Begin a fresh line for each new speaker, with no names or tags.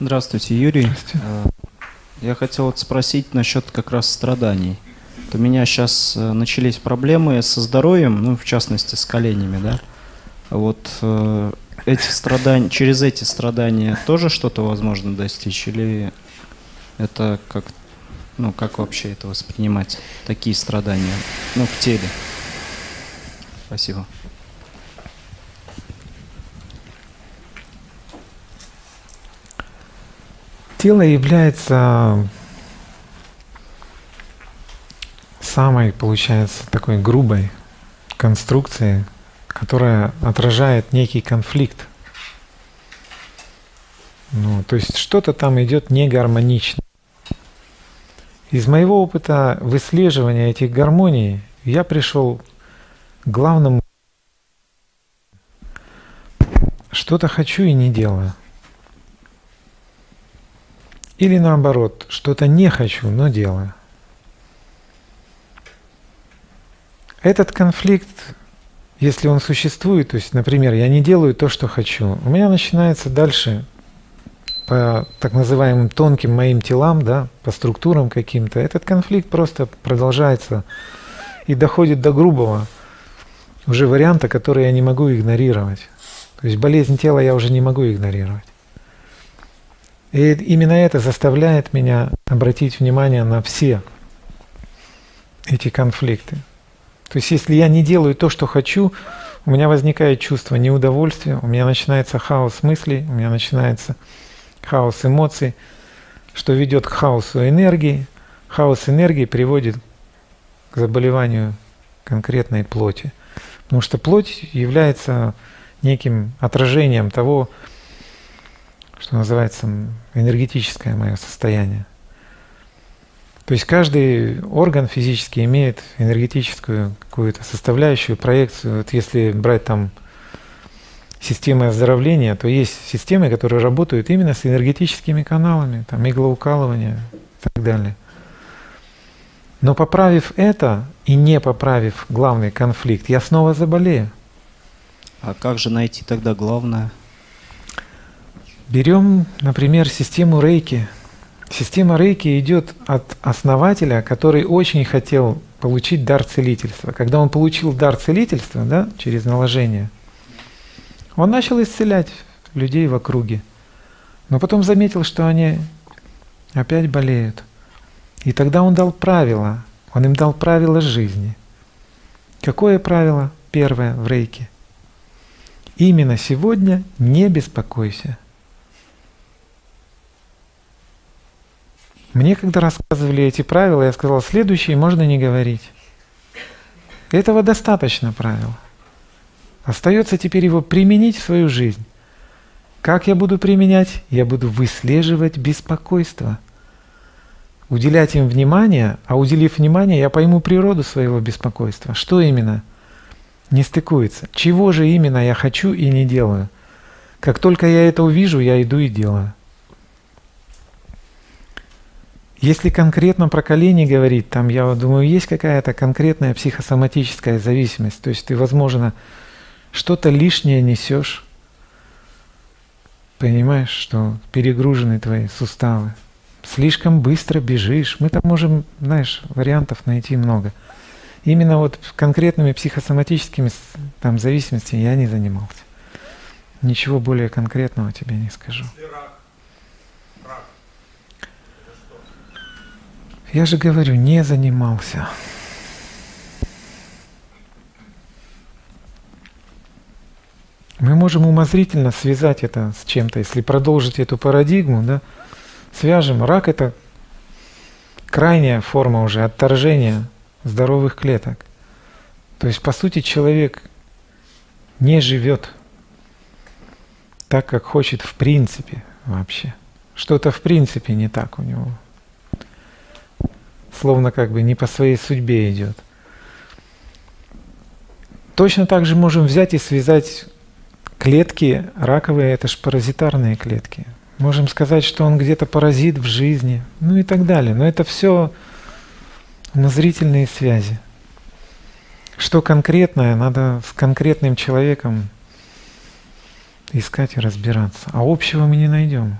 Здравствуйте, Юрий. Здравствуйте. Э, я хотел вот спросить насчет как раз страданий. У меня сейчас э, начались проблемы со здоровьем, ну, в частности, с коленями, да. Вот э, эти страдания, через эти страдания тоже что-то возможно достичь, или это как, ну, как вообще это воспринимать, такие страдания, ну, в теле? Спасибо.
Тело является самой, получается, такой грубой конструкцией, которая отражает некий конфликт. Ну, то есть что-то там идет не гармонично. Из моего опыта выслеживания этих гармоний я пришел к главному что-то хочу и не делаю. Или наоборот, что-то не хочу, но делаю. Этот конфликт, если он существует, то есть, например, я не делаю то, что хочу, у меня начинается дальше по так называемым тонким моим телам, да, по структурам каким-то, этот конфликт просто продолжается и доходит до грубого уже варианта, который я не могу игнорировать. То есть болезнь тела я уже не могу игнорировать. И именно это заставляет меня обратить внимание на все эти конфликты. То есть если я не делаю то, что хочу, у меня возникает чувство неудовольствия, у меня начинается хаос мыслей, у меня начинается хаос эмоций, что ведет к хаосу энергии. Хаос энергии приводит к заболеванию конкретной плоти. Потому что плоть является неким отражением того, что называется энергетическое мое состояние. То есть каждый орган физически имеет энергетическую какую-то составляющую, проекцию. Вот если брать там системы оздоровления, то есть системы, которые работают именно с энергетическими каналами, там иглоукалывание и так далее. Но поправив это и не поправив главный конфликт, я снова заболею.
А как же найти тогда главное?
Берем, например, систему рейки. Система рейки идет от основателя, который очень хотел получить дар целительства. Когда он получил дар целительства да, через наложение, он начал исцелять людей в округе. Но потом заметил, что они опять болеют. И тогда он дал правила. Он им дал правила жизни. Какое правило? Первое в рейке. Именно сегодня не беспокойся. Мне когда рассказывали эти правила, я сказал, следующие можно не говорить. Этого достаточно правила. Остается теперь его применить в свою жизнь. Как я буду применять? Я буду выслеживать беспокойство. Уделять им внимание, а уделив внимание, я пойму природу своего беспокойства. Что именно не стыкуется? Чего же именно я хочу и не делаю? Как только я это увижу, я иду и делаю. Если конкретно про колени говорить, там, я думаю, есть какая-то конкретная психосоматическая зависимость. То есть ты, возможно, что-то лишнее несешь, понимаешь, что перегружены твои суставы, слишком быстро бежишь. Мы там можем, знаешь, вариантов найти много. Именно вот конкретными психосоматическими там, зависимостями я не занимался. Ничего более конкретного тебе не скажу. Я же говорю, не занимался. Мы можем умозрительно связать это с чем-то, если продолжить эту парадигму, да, свяжем. Рак это крайняя форма уже отторжения здоровых клеток. То есть, по сути, человек не живет так, как хочет в принципе вообще. Что-то в принципе не так у него словно как бы не по своей судьбе идет. Точно так же можем взять и связать клетки раковые, это же паразитарные клетки. Можем сказать, что он где-то паразит в жизни, ну и так далее. Но это все умозрительные связи. Что конкретное, надо с конкретным человеком искать и разбираться. А общего мы не найдем.